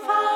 far.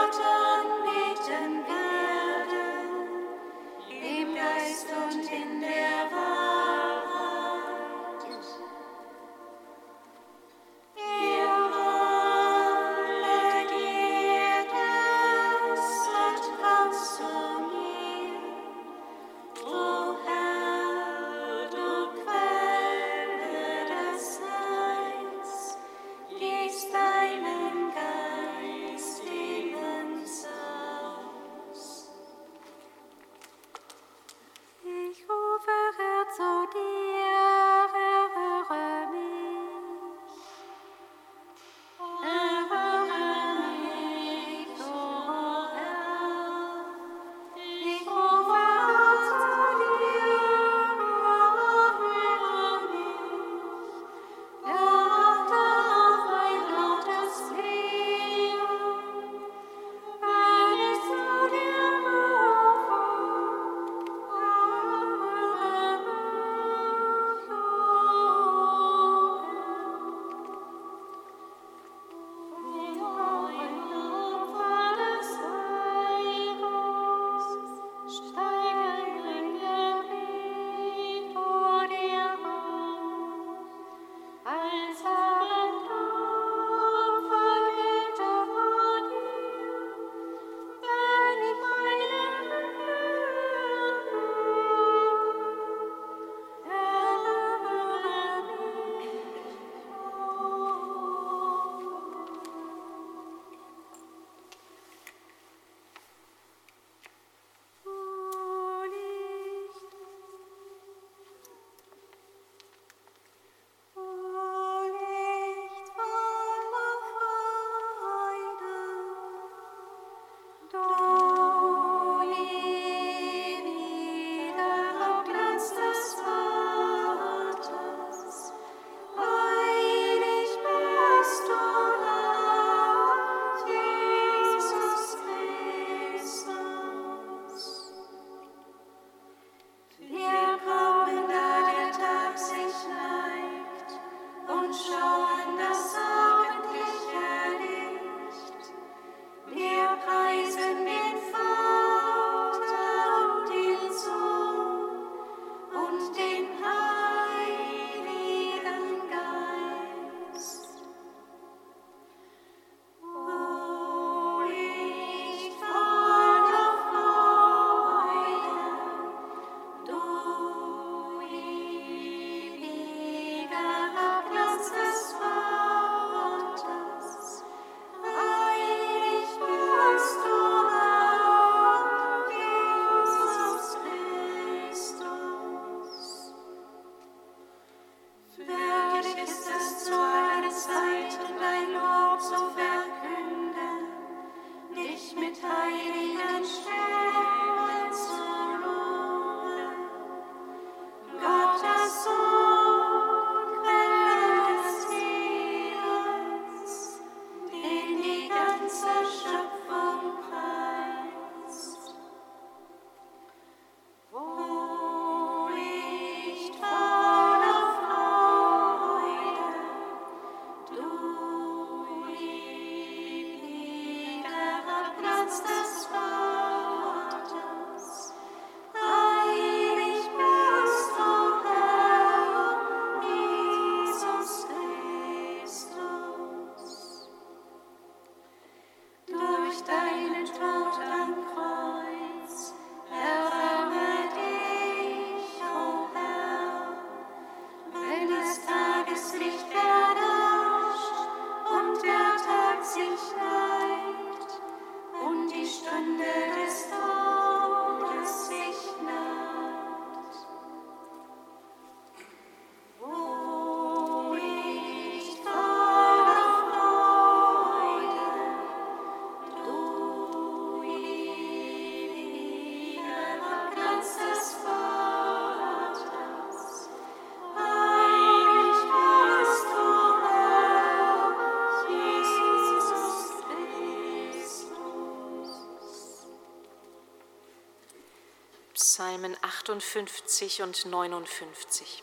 58 und 59.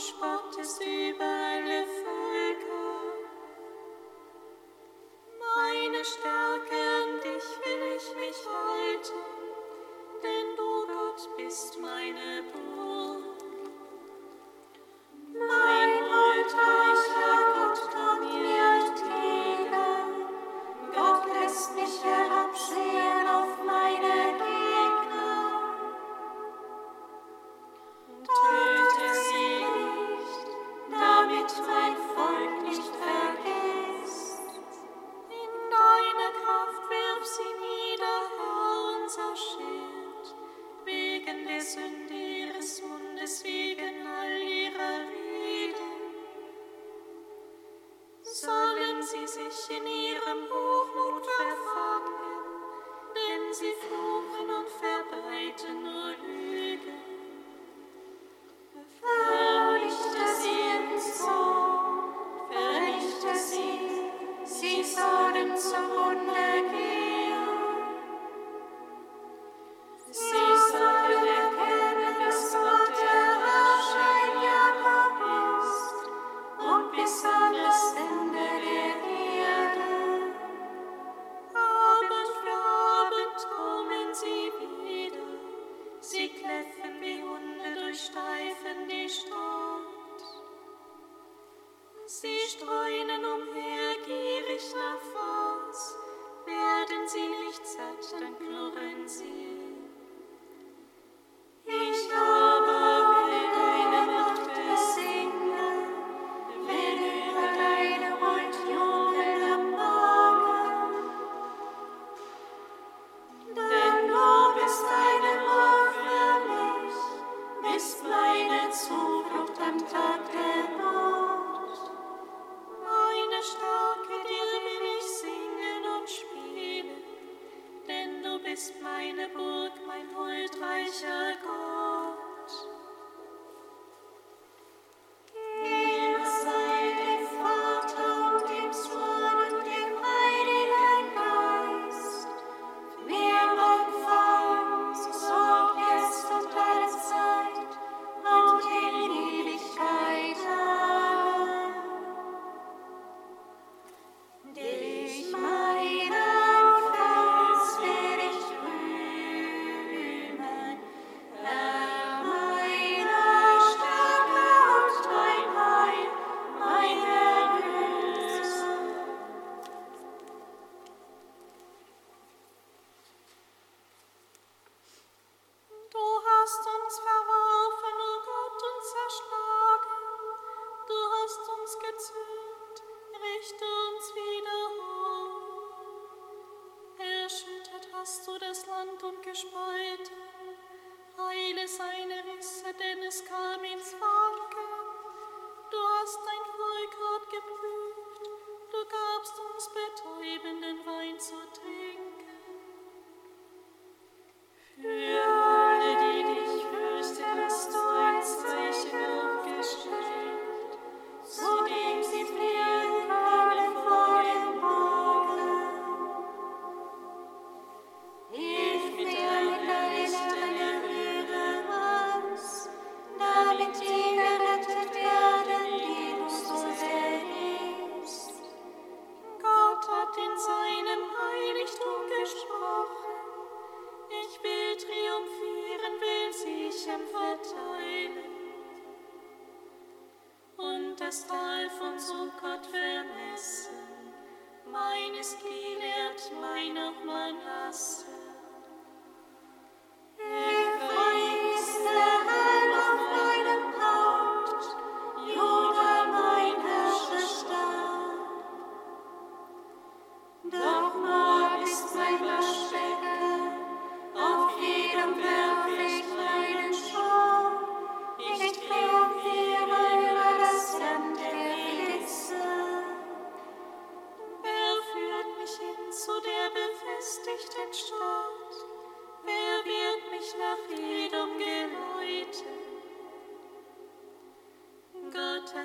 du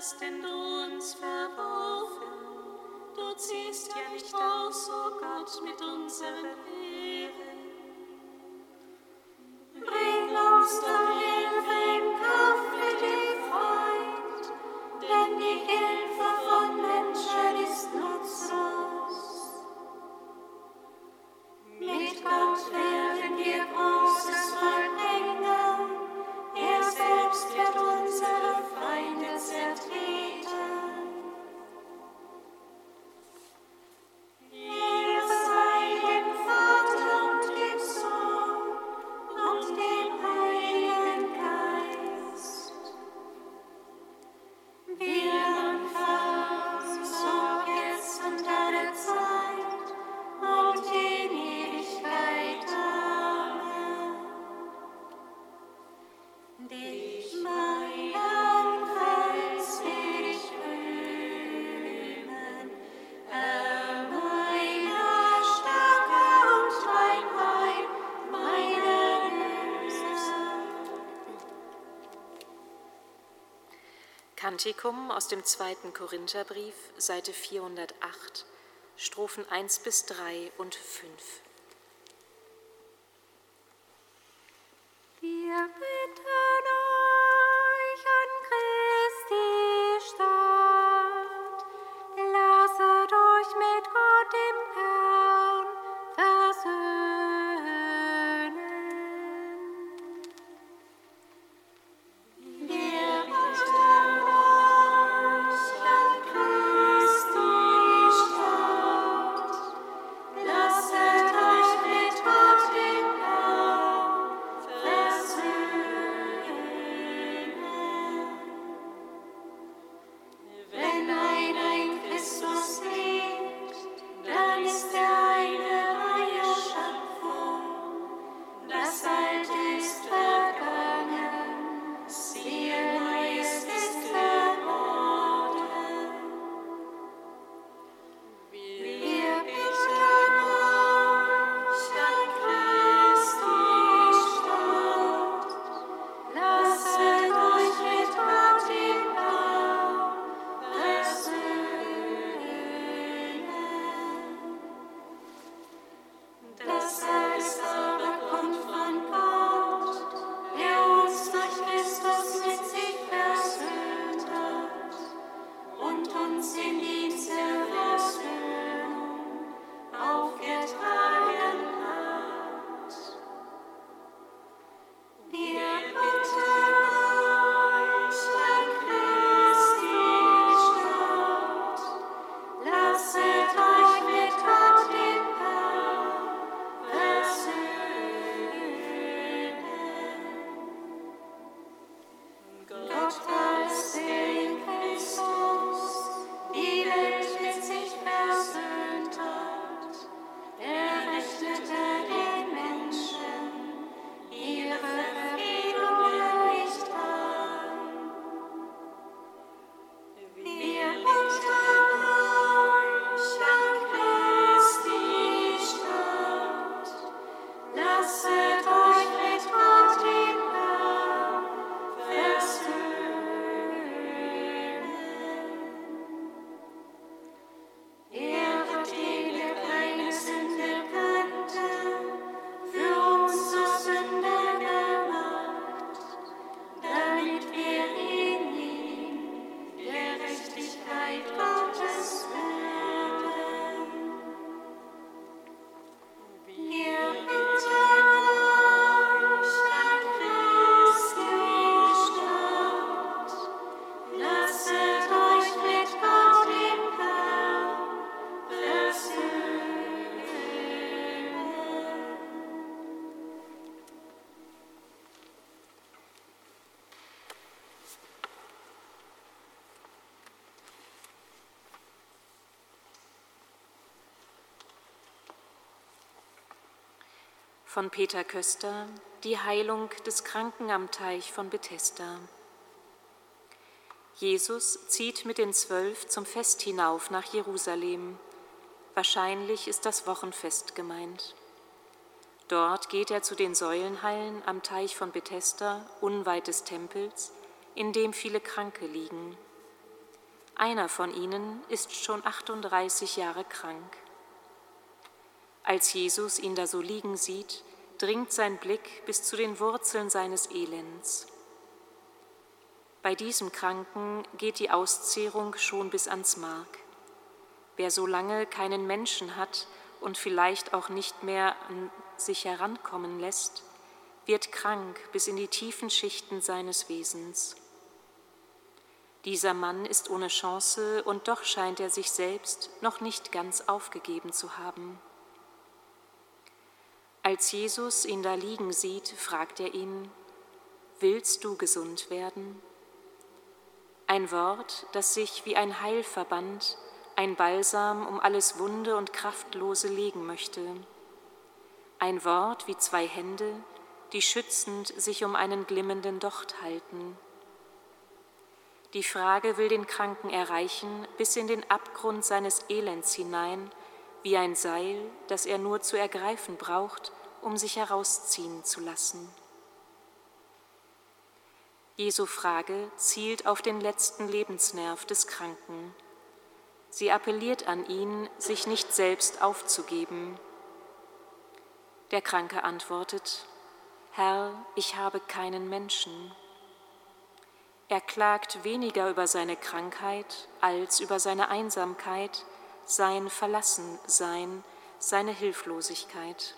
hast denn du uns verworfen? Du ziehst ja nicht aus, o oh Gott, mit unseren Kantikum aus dem zweiten Korintherbrief, Seite 408, Strophen 1 bis 3 und 5. Von Peter Köster Die Heilung des Kranken am Teich von Bethesda. Jesus zieht mit den Zwölf zum Fest hinauf nach Jerusalem. Wahrscheinlich ist das Wochenfest gemeint. Dort geht er zu den Säulenhallen am Teich von Bethesda, unweit des Tempels, in dem viele Kranke liegen. Einer von ihnen ist schon 38 Jahre krank. Als Jesus ihn da so liegen sieht, dringt sein Blick bis zu den Wurzeln seines Elends. Bei diesem Kranken geht die Auszehrung schon bis ans Mark. Wer so lange keinen Menschen hat und vielleicht auch nicht mehr an sich herankommen lässt, wird krank bis in die tiefen Schichten seines Wesens. Dieser Mann ist ohne Chance und doch scheint er sich selbst noch nicht ganz aufgegeben zu haben. Als Jesus ihn da liegen sieht, fragt er ihn, Willst du gesund werden? Ein Wort, das sich wie ein Heilverband, ein Balsam um alles Wunde und Kraftlose legen möchte. Ein Wort wie zwei Hände, die schützend sich um einen glimmenden Docht halten. Die Frage will den Kranken erreichen bis in den Abgrund seines Elends hinein, wie ein Seil, das er nur zu ergreifen braucht, um sich herausziehen zu lassen. Jesu Frage zielt auf den letzten Lebensnerv des Kranken. Sie appelliert an ihn, sich nicht selbst aufzugeben. Der Kranke antwortet, Herr, ich habe keinen Menschen. Er klagt weniger über seine Krankheit als über seine Einsamkeit, sein Verlassensein, seine Hilflosigkeit.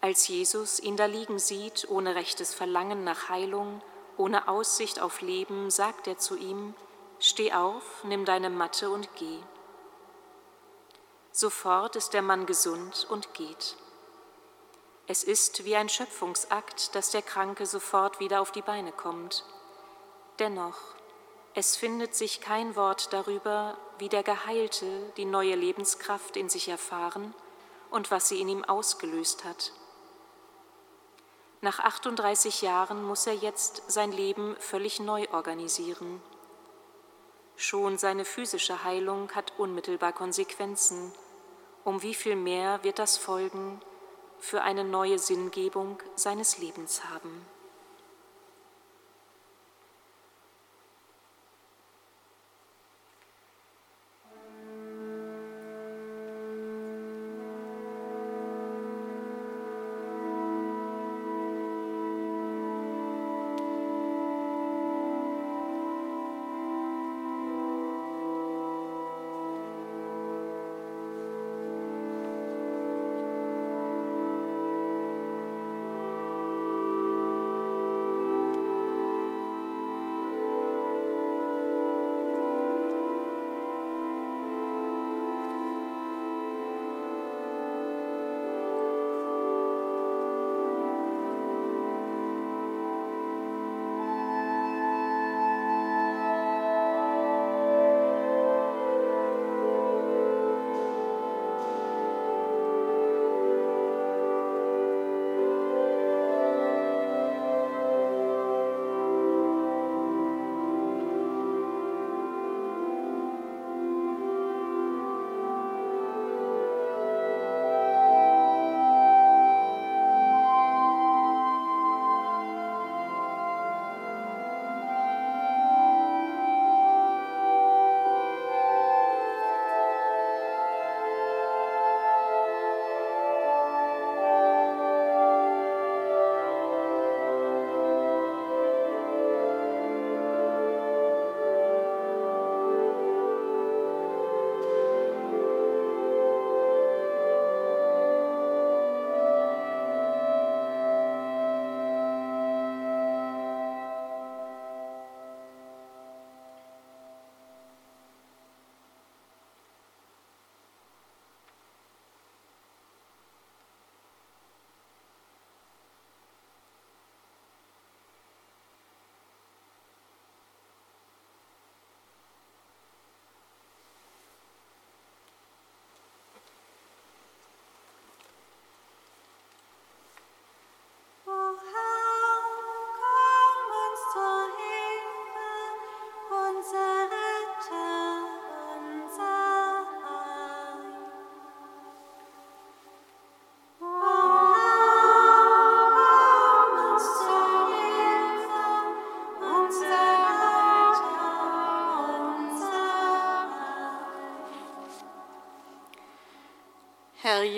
Als Jesus ihn da liegen sieht, ohne rechtes Verlangen nach Heilung, ohne Aussicht auf Leben, sagt er zu ihm, Steh auf, nimm deine Matte und geh. Sofort ist der Mann gesund und geht. Es ist wie ein Schöpfungsakt, dass der Kranke sofort wieder auf die Beine kommt. Dennoch, es findet sich kein Wort darüber, wie der Geheilte die neue Lebenskraft in sich erfahren und was sie in ihm ausgelöst hat. Nach 38 Jahren muss er jetzt sein Leben völlig neu organisieren. Schon seine physische Heilung hat unmittelbar Konsequenzen. Um wie viel mehr wird das Folgen für eine neue Sinngebung seines Lebens haben?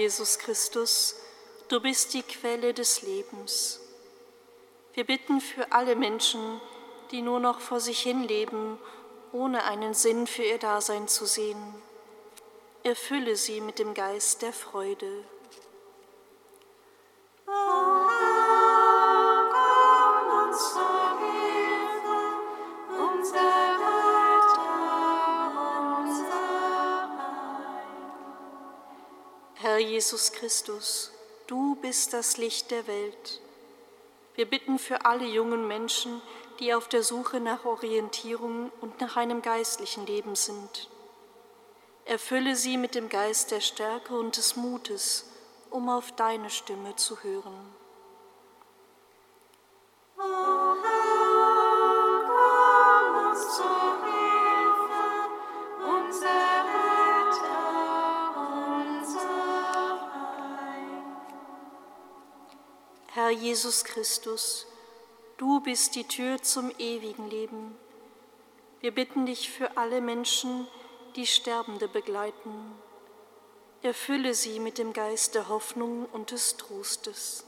Jesus Christus, du bist die Quelle des Lebens. Wir bitten für alle Menschen, die nur noch vor sich hin leben, ohne einen Sinn für ihr Dasein zu sehen. Erfülle sie mit dem Geist der Freude. Jesus Christus, du bist das Licht der Welt. Wir bitten für alle jungen Menschen, die auf der Suche nach Orientierung und nach einem geistlichen Leben sind. Erfülle sie mit dem Geist der Stärke und des Mutes, um auf deine Stimme zu hören. Jesus Christus, du bist die Tür zum ewigen Leben. Wir bitten dich für alle Menschen, die Sterbende begleiten. Erfülle sie mit dem Geist der Hoffnung und des Trostes.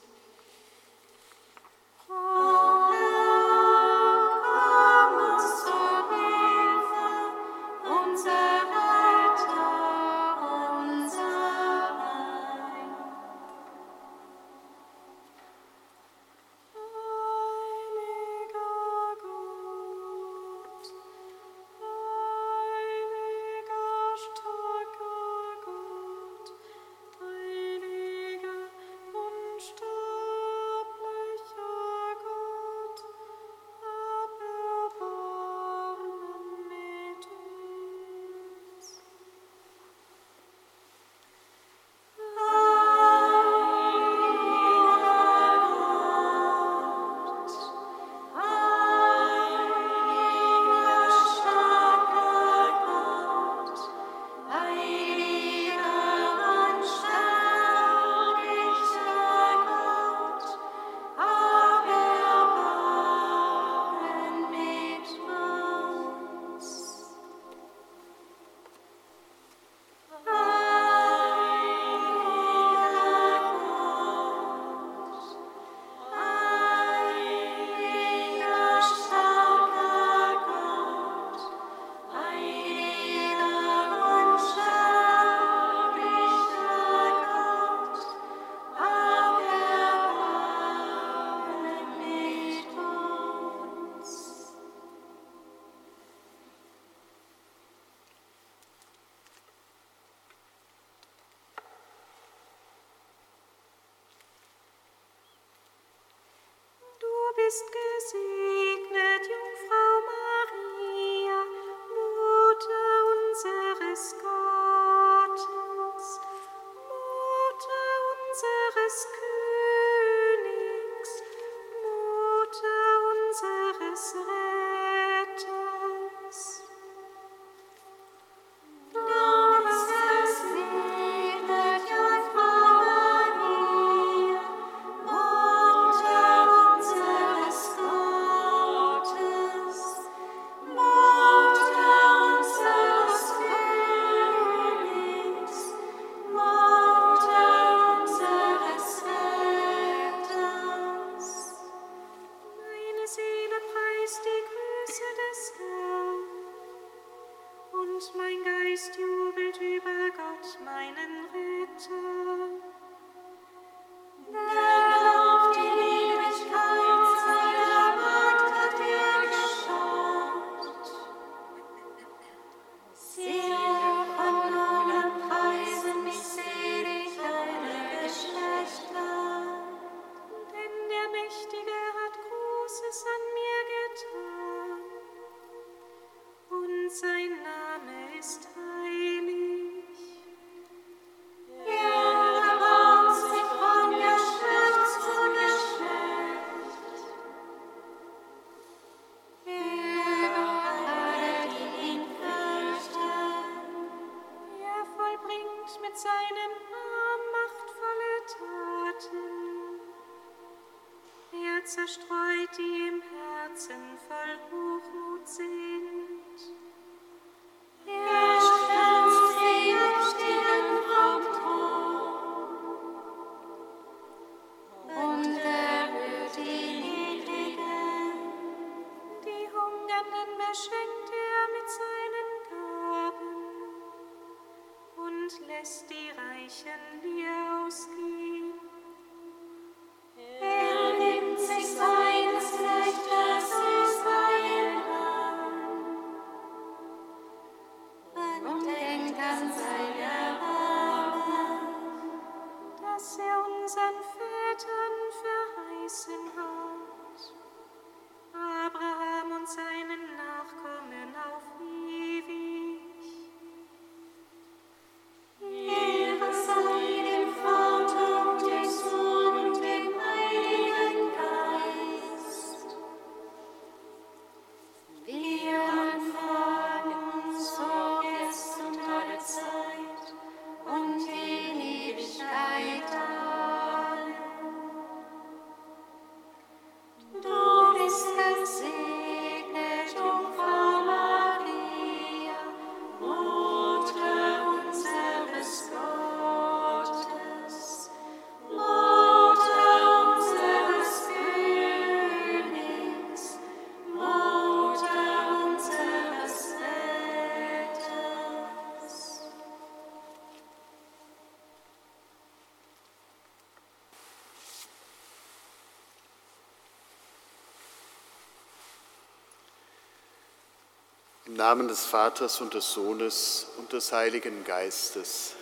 Namen des Vaters und des Sohnes und des Heiligen Geistes.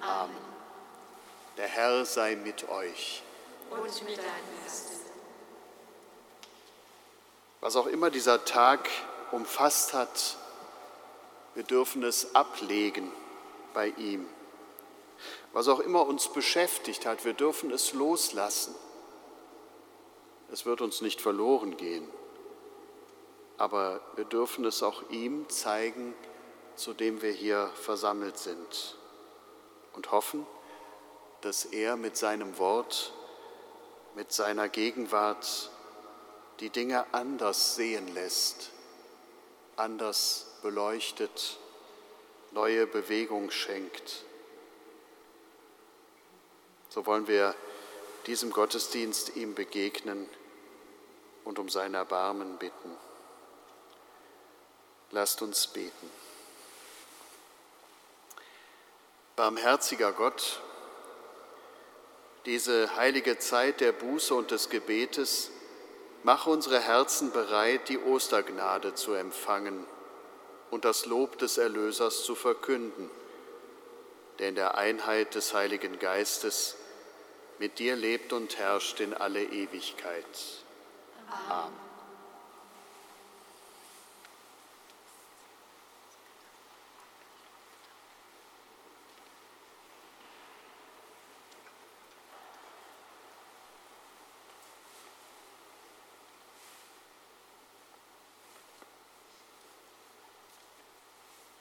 Amen. Der Herr sei mit euch. Und mit deinem Geist. Was auch immer dieser Tag umfasst hat, wir dürfen es ablegen bei ihm. Was auch immer uns beschäftigt hat, wir dürfen es loslassen. Es wird uns nicht verloren gehen, aber wir dürfen es auch ihm zeigen, zu dem wir hier versammelt sind und hoffen, dass er mit seinem Wort, mit seiner Gegenwart die Dinge anders sehen lässt, anders beleuchtet, neue Bewegung schenkt. So wollen wir diesem Gottesdienst ihm begegnen und um sein Erbarmen bitten. Lasst uns beten. Barmherziger Gott, diese heilige Zeit der Buße und des Gebetes, mache unsere Herzen bereit, die Ostergnade zu empfangen und das Lob des Erlösers zu verkünden, der in der Einheit des Heiligen Geistes mit dir lebt und herrscht in alle Ewigkeit. Amen.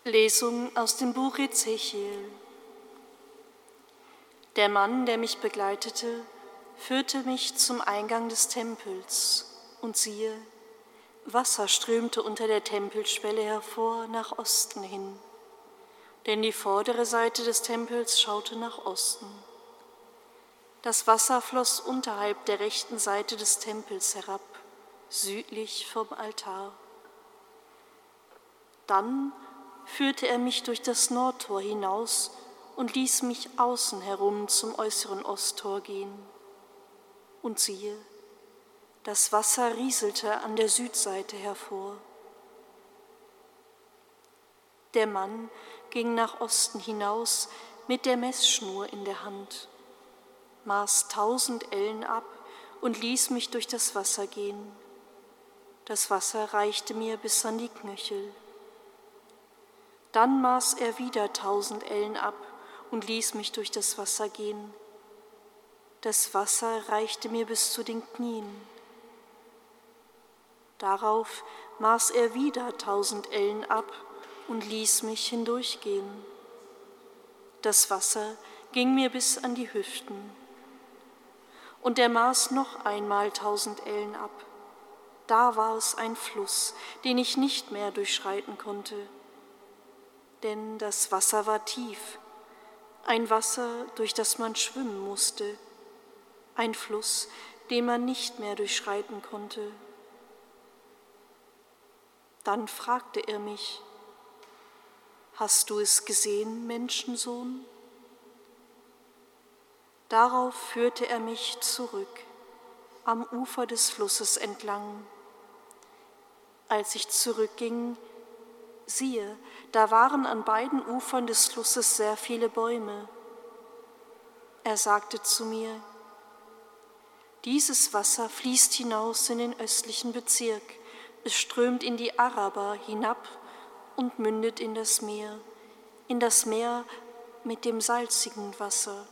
Lesung aus dem Buch Ezechiel. Der Mann, der mich begleitete, führte mich zum Eingang des Tempels, und siehe, Wasser strömte unter der Tempelschwelle hervor nach Osten hin, denn die vordere Seite des Tempels schaute nach Osten. Das Wasser floss unterhalb der rechten Seite des Tempels herab, südlich vom Altar. Dann führte er mich durch das Nordtor hinaus und ließ mich außen herum zum äußeren Osttor gehen. Und siehe, das Wasser rieselte an der Südseite hervor. Der Mann ging nach Osten hinaus mit der Messschnur in der Hand, maß tausend Ellen ab und ließ mich durch das Wasser gehen. Das Wasser reichte mir bis an die Knöchel. Dann maß er wieder tausend Ellen ab und ließ mich durch das Wasser gehen. Das Wasser reichte mir bis zu den Knien. Darauf maß er wieder tausend Ellen ab und ließ mich hindurchgehen. Das Wasser ging mir bis an die Hüften. Und er maß noch einmal tausend Ellen ab. Da war es ein Fluss, den ich nicht mehr durchschreiten konnte denn das Wasser war tief, ein Wasser, durch das man schwimmen musste, ein Fluss, den man nicht mehr durchschreiten konnte. Dann fragte er mich, Hast du es gesehen, Menschensohn? Darauf führte er mich zurück, am Ufer des Flusses entlang. Als ich zurückging, siehe, da waren an beiden Ufern des Flusses sehr viele Bäume. Er sagte zu mir, dieses Wasser fließt hinaus in den östlichen Bezirk, es strömt in die Araber hinab und mündet in das Meer, in das Meer mit dem salzigen Wasser.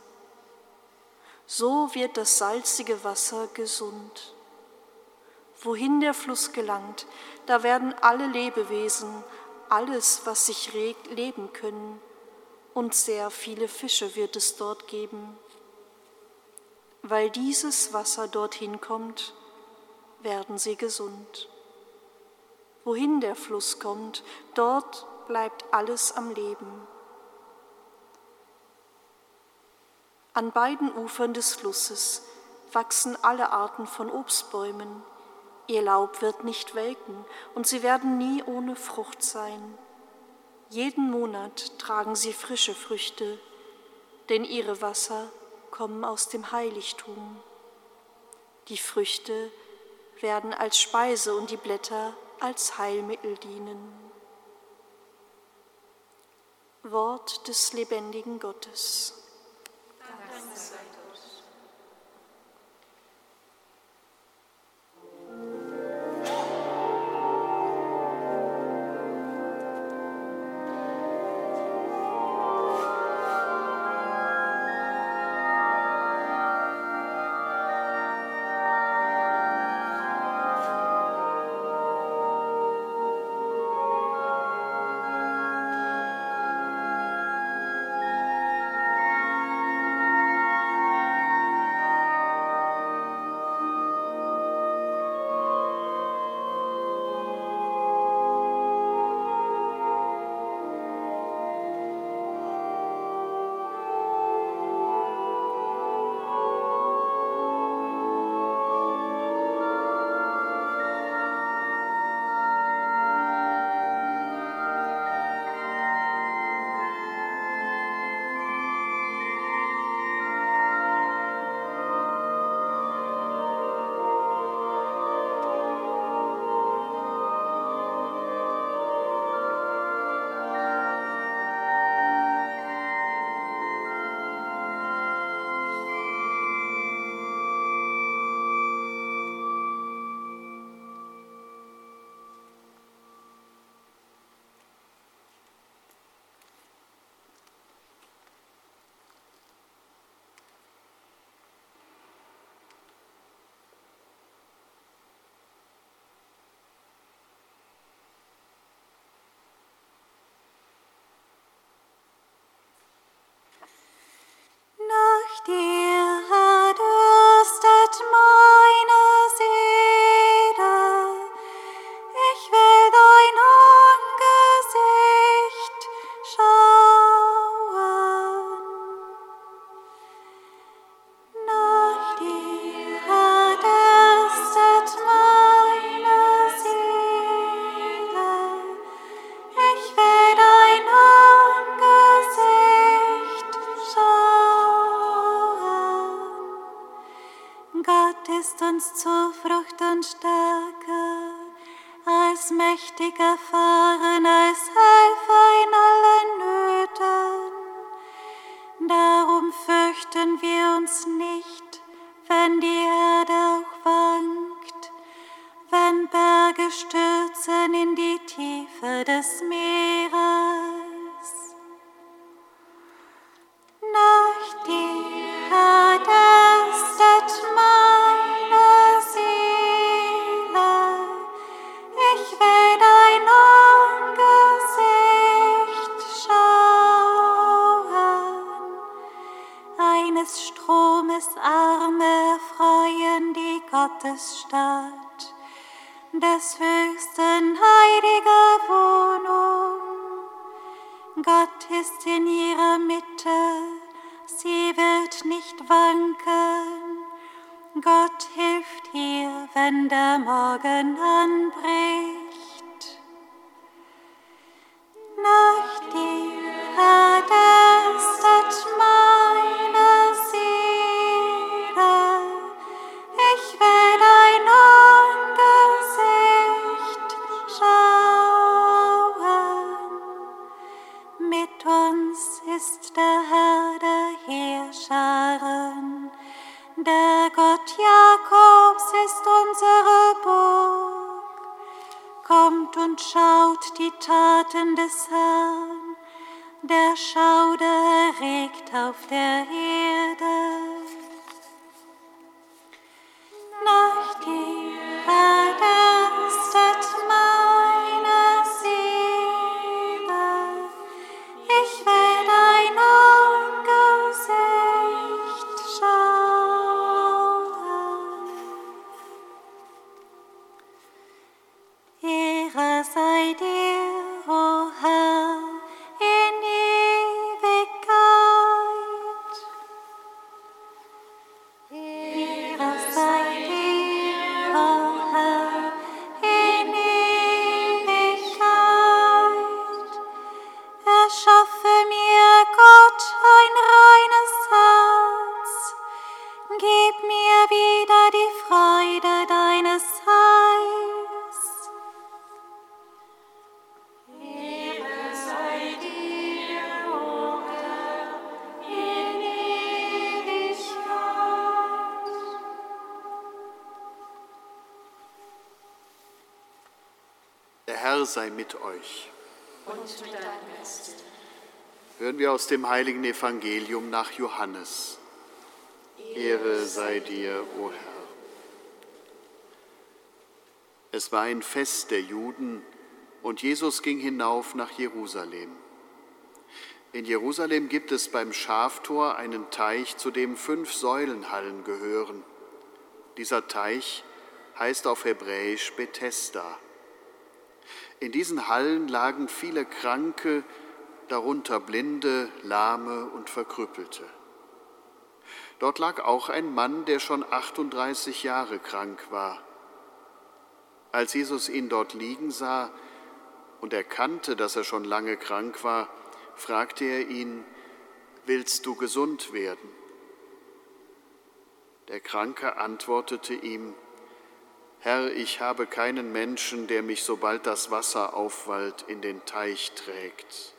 So wird das salzige Wasser gesund. Wohin der Fluss gelangt, da werden alle Lebewesen, alles, was sich regt, leben können, und sehr viele Fische wird es dort geben. Weil dieses Wasser dorthin kommt, werden sie gesund. Wohin der Fluss kommt, dort bleibt alles am Leben. An beiden Ufern des Flusses wachsen alle Arten von Obstbäumen. Ihr Laub wird nicht welken und sie werden nie ohne Frucht sein. Jeden Monat tragen sie frische Früchte, denn ihre Wasser kommen aus dem Heiligtum. Die Früchte werden als Speise und die Blätter als Heilmittel dienen. Wort des lebendigen Gottes. Herr, tastet meine Seele. Regt auf der Erde. Sei mit euch. Und mit deinem Geist. Hören wir aus dem heiligen Evangelium nach Johannes. Ehre sei dir, o Herr. Es war ein Fest der Juden und Jesus ging hinauf nach Jerusalem. In Jerusalem gibt es beim Schaftor einen Teich, zu dem fünf Säulenhallen gehören. Dieser Teich heißt auf Hebräisch Bethesda. In diesen Hallen lagen viele Kranke, darunter Blinde, Lahme und Verkrüppelte. Dort lag auch ein Mann, der schon 38 Jahre krank war. Als Jesus ihn dort liegen sah und erkannte, dass er schon lange krank war, fragte er ihn, Willst du gesund werden? Der Kranke antwortete ihm, Herr, ich habe keinen Menschen, der mich, sobald das Wasser aufwallt, in den Teich trägt.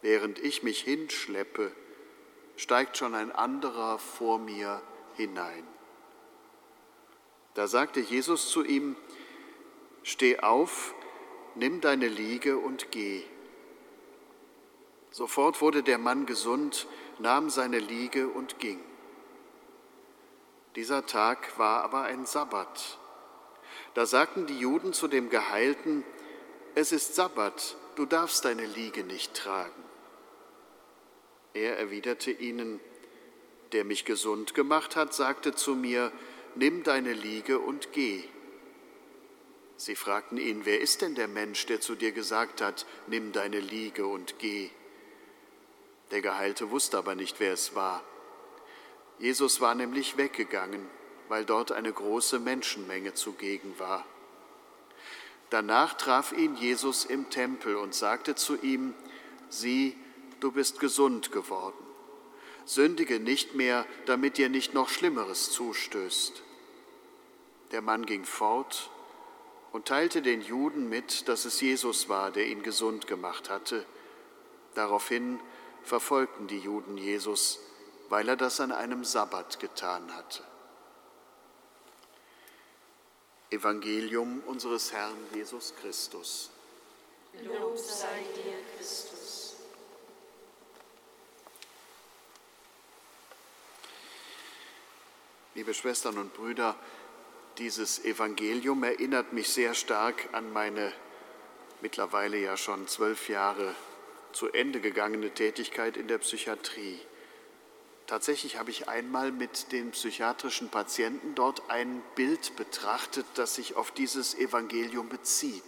Während ich mich hinschleppe, steigt schon ein anderer vor mir hinein. Da sagte Jesus zu ihm, Steh auf, nimm deine Liege und geh. Sofort wurde der Mann gesund, nahm seine Liege und ging. Dieser Tag war aber ein Sabbat. Da sagten die Juden zu dem Geheilten, es ist Sabbat, du darfst deine Liege nicht tragen. Er erwiderte ihnen, der mich gesund gemacht hat, sagte zu mir, nimm deine Liege und geh. Sie fragten ihn, wer ist denn der Mensch, der zu dir gesagt hat, nimm deine Liege und geh? Der Geheilte wusste aber nicht, wer es war. Jesus war nämlich weggegangen, weil dort eine große Menschenmenge zugegen war. Danach traf ihn Jesus im Tempel und sagte zu ihm, sieh, du bist gesund geworden. Sündige nicht mehr, damit dir nicht noch Schlimmeres zustößt. Der Mann ging fort und teilte den Juden mit, dass es Jesus war, der ihn gesund gemacht hatte. Daraufhin verfolgten die Juden Jesus, weil er das an einem Sabbat getan hatte. Evangelium unseres Herrn Jesus Christus. Lob sei dir, Christus. Liebe Schwestern und Brüder, dieses Evangelium erinnert mich sehr stark an meine mittlerweile ja schon zwölf Jahre zu Ende gegangene Tätigkeit in der Psychiatrie. Tatsächlich habe ich einmal mit den psychiatrischen Patienten dort ein Bild betrachtet, das sich auf dieses Evangelium bezieht.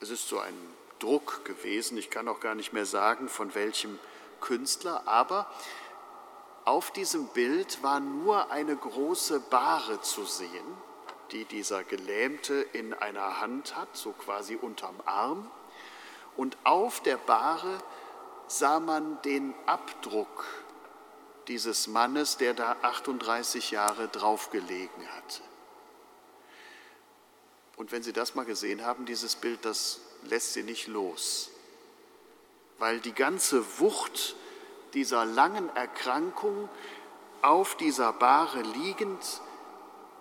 Es ist so ein Druck gewesen, ich kann auch gar nicht mehr sagen, von welchem Künstler, aber auf diesem Bild war nur eine große Bahre zu sehen, die dieser Gelähmte in einer Hand hat, so quasi unterm Arm. Und auf der Bahre sah man den Abdruck dieses Mannes, der da 38 Jahre draufgelegen hatte. Und wenn Sie das mal gesehen haben, dieses Bild, das lässt Sie nicht los, weil die ganze Wucht dieser langen Erkrankung auf dieser Bahre liegend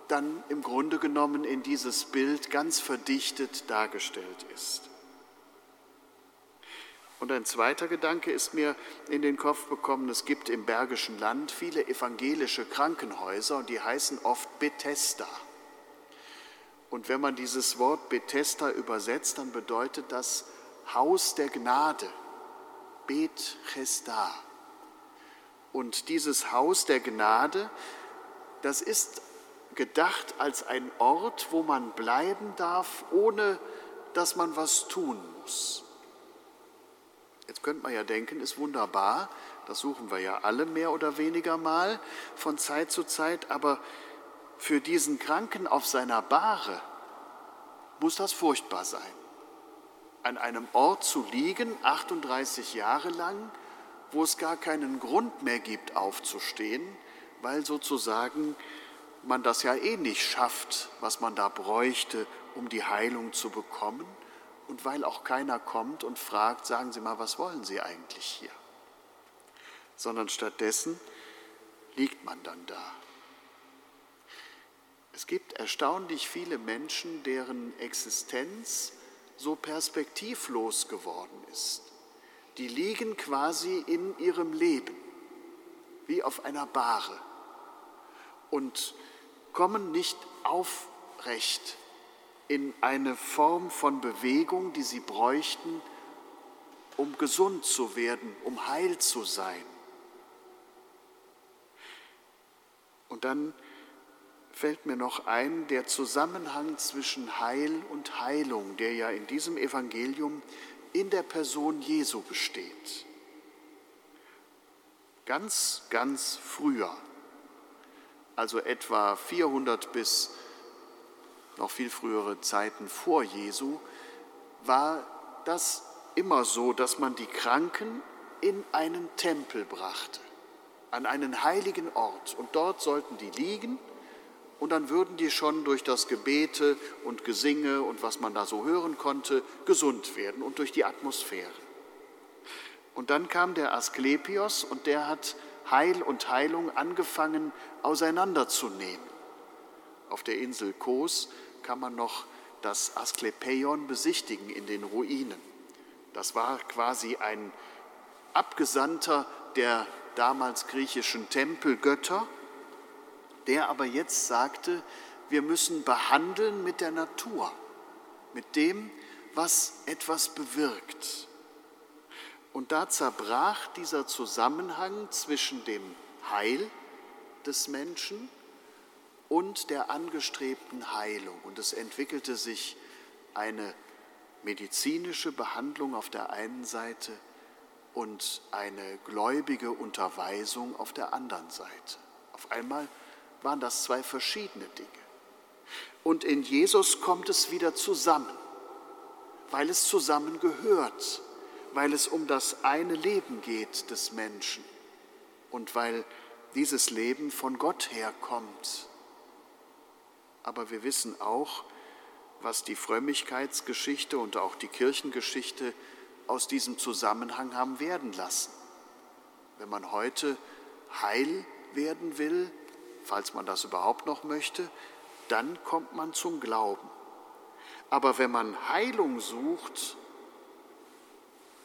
dann im Grunde genommen in dieses Bild ganz verdichtet dargestellt ist. Und ein zweiter Gedanke ist mir in den Kopf gekommen, es gibt im Bergischen Land viele evangelische Krankenhäuser und die heißen oft Bethesda. Und wenn man dieses Wort Bethesda übersetzt, dann bedeutet das Haus der Gnade, Bethesda. Und dieses Haus der Gnade, das ist gedacht als ein Ort, wo man bleiben darf, ohne dass man was tun muss. Jetzt könnte man ja denken, ist wunderbar, das suchen wir ja alle mehr oder weniger mal von Zeit zu Zeit, aber für diesen Kranken auf seiner Bahre muss das furchtbar sein. An einem Ort zu liegen, 38 Jahre lang, wo es gar keinen Grund mehr gibt, aufzustehen, weil sozusagen man das ja eh nicht schafft, was man da bräuchte, um die Heilung zu bekommen und weil auch keiner kommt und fragt, sagen Sie mal, was wollen Sie eigentlich hier? Sondern stattdessen liegt man dann da. Es gibt erstaunlich viele Menschen, deren Existenz so perspektivlos geworden ist. Die liegen quasi in ihrem Leben, wie auf einer Bahre, und kommen nicht aufrecht in eine Form von Bewegung, die sie bräuchten, um gesund zu werden, um heil zu sein. Und dann fällt mir noch ein der Zusammenhang zwischen Heil und Heilung, der ja in diesem Evangelium in der Person Jesu besteht. Ganz, ganz früher, also etwa 400 bis noch viel frühere Zeiten vor Jesu, war das immer so, dass man die Kranken in einen Tempel brachte, an einen heiligen Ort. Und dort sollten die liegen und dann würden die schon durch das Gebete und Gesinge und was man da so hören konnte, gesund werden und durch die Atmosphäre. Und dann kam der Asklepios und der hat Heil und Heilung angefangen auseinanderzunehmen. Auf der Insel Kos kann man noch das Asklepeion besichtigen in den Ruinen. Das war quasi ein Abgesandter der damals griechischen Tempelgötter, der aber jetzt sagte, wir müssen behandeln mit der Natur, mit dem, was etwas bewirkt. Und da zerbrach dieser Zusammenhang zwischen dem Heil des Menschen und der angestrebten Heilung. Und es entwickelte sich eine medizinische Behandlung auf der einen Seite und eine gläubige Unterweisung auf der anderen Seite. Auf einmal waren das zwei verschiedene Dinge. Und in Jesus kommt es wieder zusammen, weil es zusammengehört, weil es um das eine Leben geht des Menschen und weil dieses Leben von Gott herkommt aber wir wissen auch, was die Frömmigkeitsgeschichte und auch die Kirchengeschichte aus diesem Zusammenhang haben werden lassen. Wenn man heute heil werden will, falls man das überhaupt noch möchte, dann kommt man zum Glauben. Aber wenn man Heilung sucht,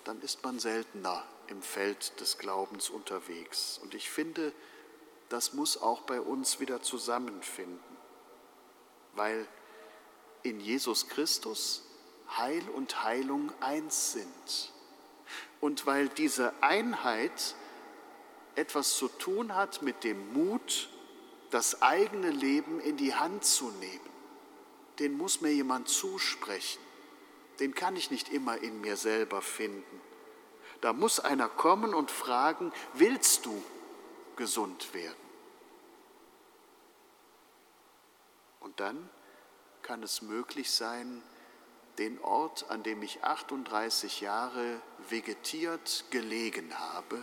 dann ist man seltener im Feld des Glaubens unterwegs. Und ich finde, das muss auch bei uns wieder zusammenfinden weil in Jesus Christus Heil und Heilung eins sind. Und weil diese Einheit etwas zu tun hat mit dem Mut, das eigene Leben in die Hand zu nehmen. Den muss mir jemand zusprechen. Den kann ich nicht immer in mir selber finden. Da muss einer kommen und fragen, willst du gesund werden? Und dann kann es möglich sein, den Ort, an dem ich 38 Jahre vegetiert gelegen habe,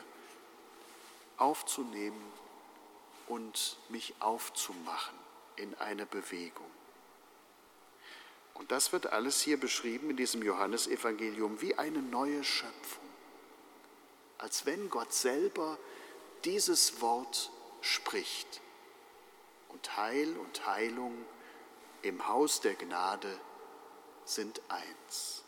aufzunehmen und mich aufzumachen in eine Bewegung. Und das wird alles hier beschrieben in diesem Johannesevangelium wie eine neue Schöpfung, als wenn Gott selber dieses Wort spricht. Und Heil und Heilung im Haus der Gnade sind eins.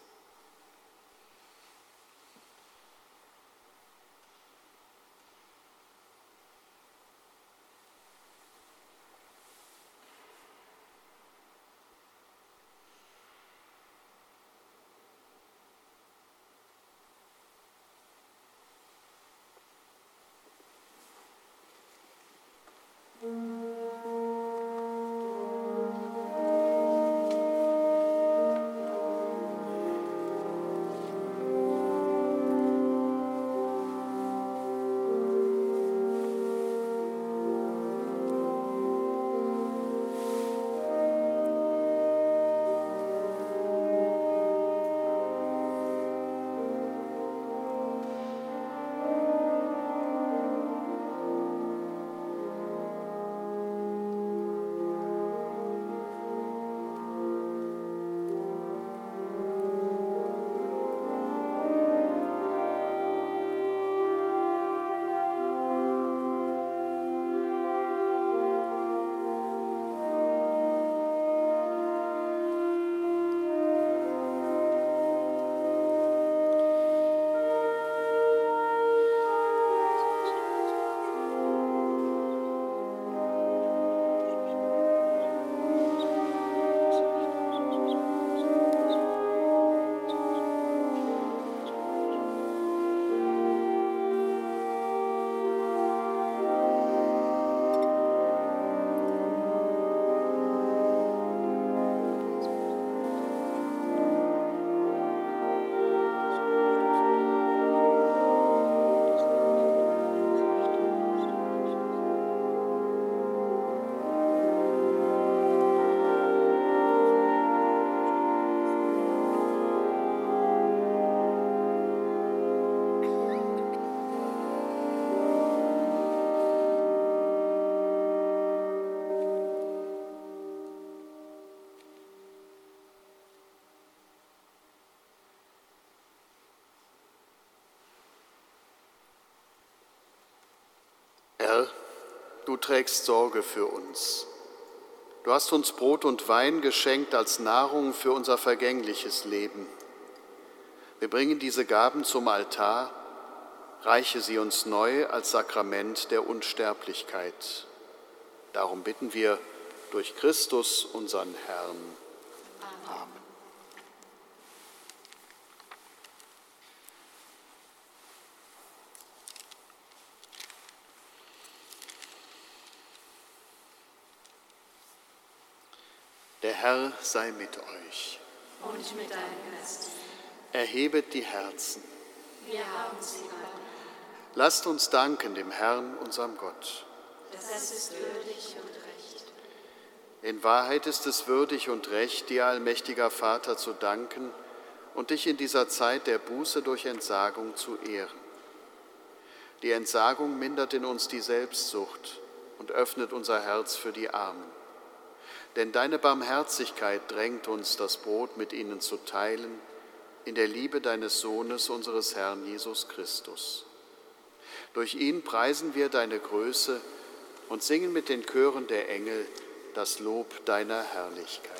Du trägst Sorge für uns. Du hast uns Brot und Wein geschenkt als Nahrung für unser vergängliches Leben. Wir bringen diese Gaben zum Altar, reiche sie uns neu als Sakrament der Unsterblichkeit. Darum bitten wir durch Christus, unseren Herrn. Amen. Der Herr sei mit euch. Und mit deinem Geist. Erhebet die Herzen. Wir haben sie Gott. Lasst uns danken dem Herrn, unserem Gott. Das ist würdig und recht. In Wahrheit ist es würdig und recht, dir, allmächtiger Vater, zu danken und dich in dieser Zeit der Buße durch Entsagung zu ehren. Die Entsagung mindert in uns die Selbstsucht und öffnet unser Herz für die Armen. Denn deine Barmherzigkeit drängt uns, das Brot mit ihnen zu teilen, in der Liebe deines Sohnes, unseres Herrn Jesus Christus. Durch ihn preisen wir deine Größe und singen mit den Chören der Engel das Lob deiner Herrlichkeit.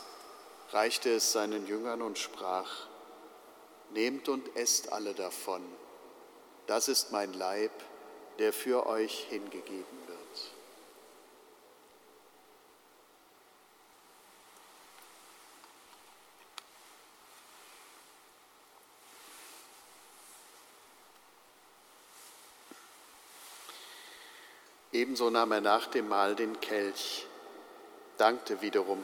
reichte es seinen Jüngern und sprach, Nehmt und esst alle davon, das ist mein Leib, der für euch hingegeben wird. Ebenso nahm er nach dem Mahl den Kelch, dankte wiederum,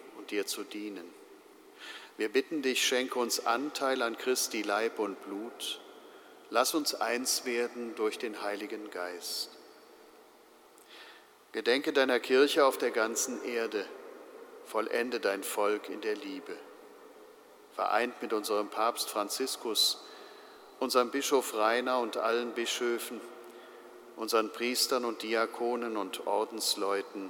dir zu dienen. Wir bitten dich, schenke uns Anteil an Christi Leib und Blut. Lass uns eins werden durch den Heiligen Geist. Gedenke deiner Kirche auf der ganzen Erde. Vollende dein Volk in der Liebe. Vereint mit unserem Papst Franziskus, unserem Bischof Rainer und allen Bischöfen, unseren Priestern und Diakonen und Ordensleuten,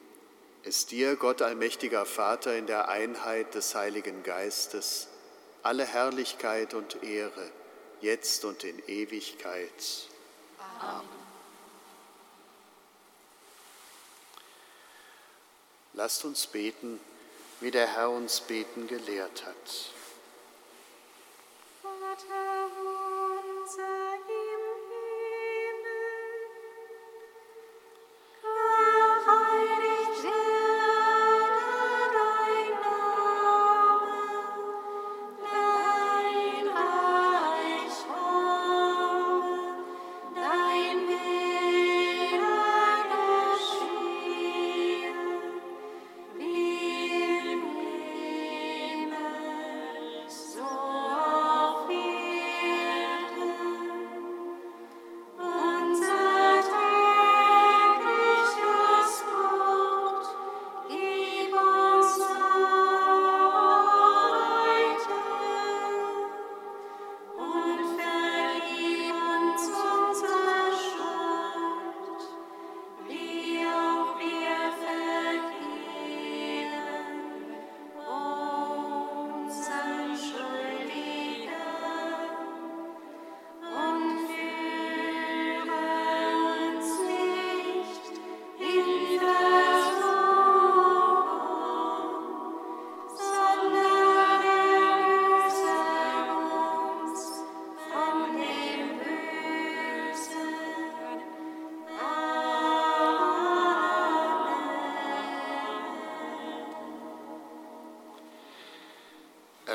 ist dir, Gott allmächtiger Vater, in der Einheit des Heiligen Geistes alle Herrlichkeit und Ehre, jetzt und in Ewigkeit. Amen. Lasst uns beten, wie der Herr uns beten gelehrt hat. Vater unser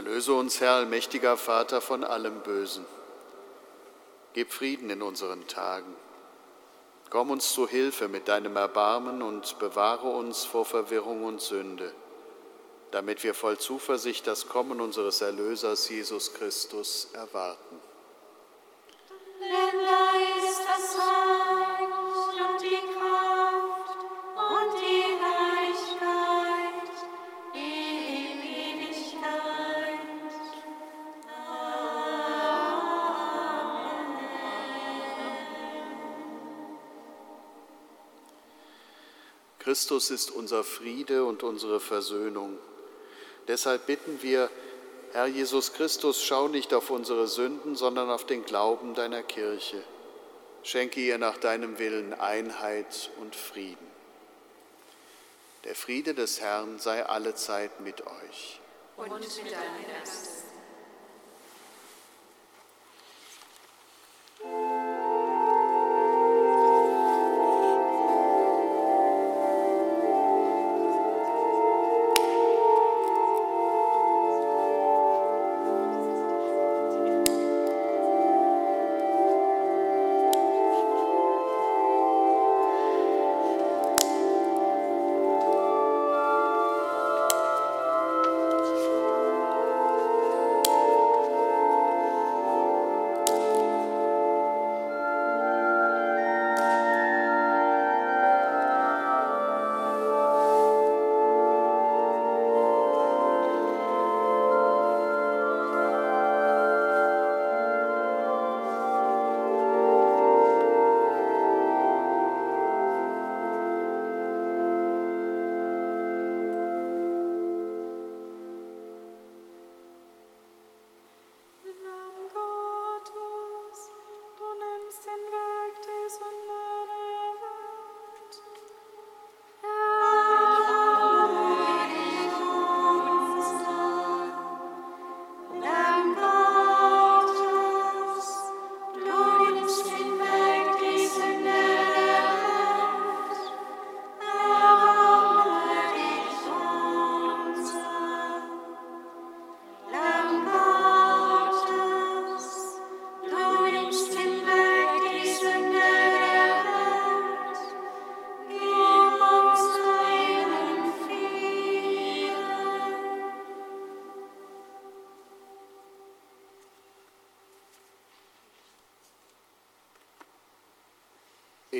Erlöse uns, Herr, allmächtiger Vater, von allem Bösen. Gib Frieden in unseren Tagen. Komm uns zu Hilfe mit deinem Erbarmen und bewahre uns vor Verwirrung und Sünde, damit wir voll Zuversicht das Kommen unseres Erlösers Jesus Christus erwarten. Denn da ist das Reich Christus ist unser Friede und unsere Versöhnung. Deshalb bitten wir, Herr Jesus Christus, schau nicht auf unsere Sünden, sondern auf den Glauben deiner Kirche. Schenke ihr nach deinem Willen Einheit und Frieden. Der Friede des Herrn sei allezeit mit euch. Und mit deinem Geist.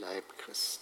Leib Christi.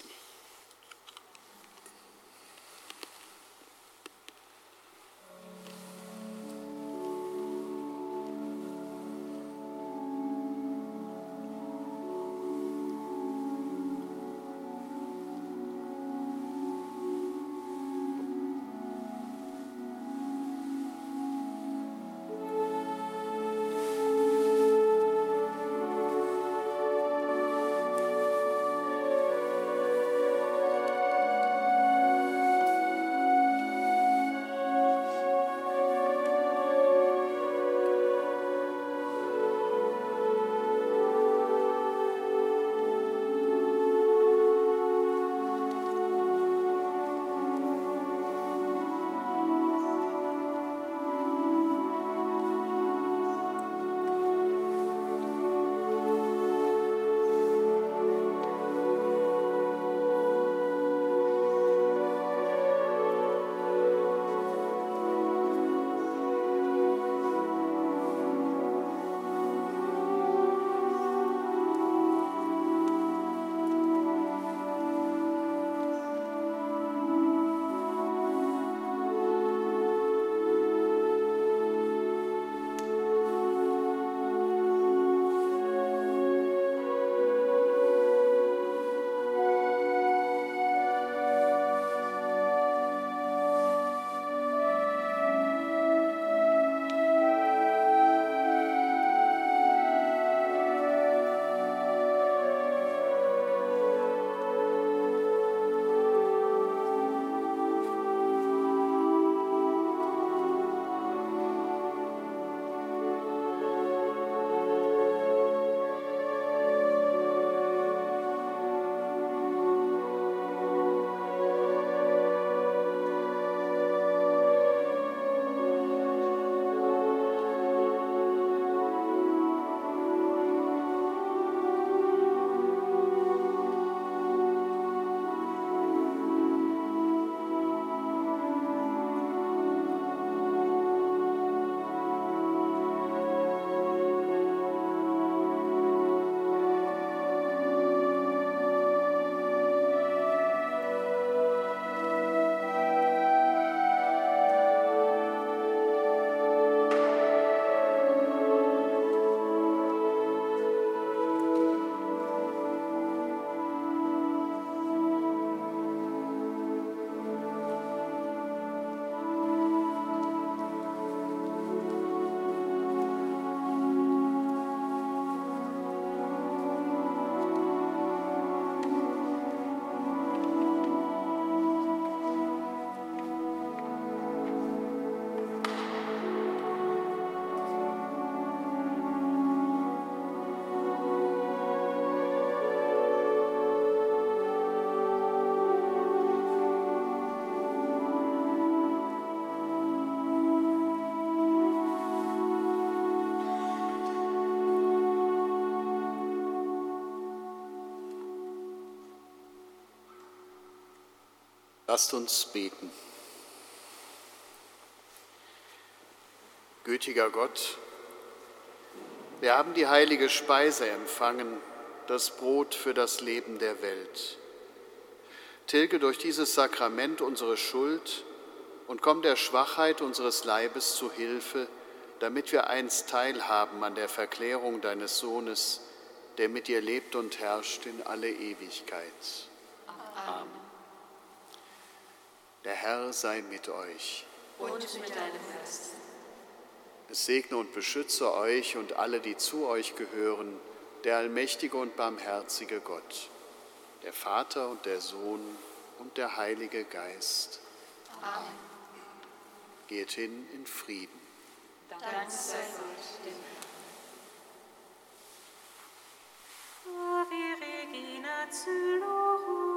Lasst uns beten. Gütiger Gott, wir haben die heilige Speise empfangen, das Brot für das Leben der Welt. Tilge durch dieses Sakrament unsere Schuld und komm der Schwachheit unseres Leibes zu Hilfe, damit wir einst teilhaben an der Verklärung deines Sohnes, der mit dir lebt und herrscht in alle Ewigkeit. Amen. Der Herr sei mit euch. Und mit deinem Geist. Es segne und beschütze euch und alle, die zu euch gehören, der allmächtige und barmherzige Gott, der Vater und der Sohn und der Heilige Geist. Amen. Geht hin in Frieden. Dank sei Gott, dem Ave Regina Coelo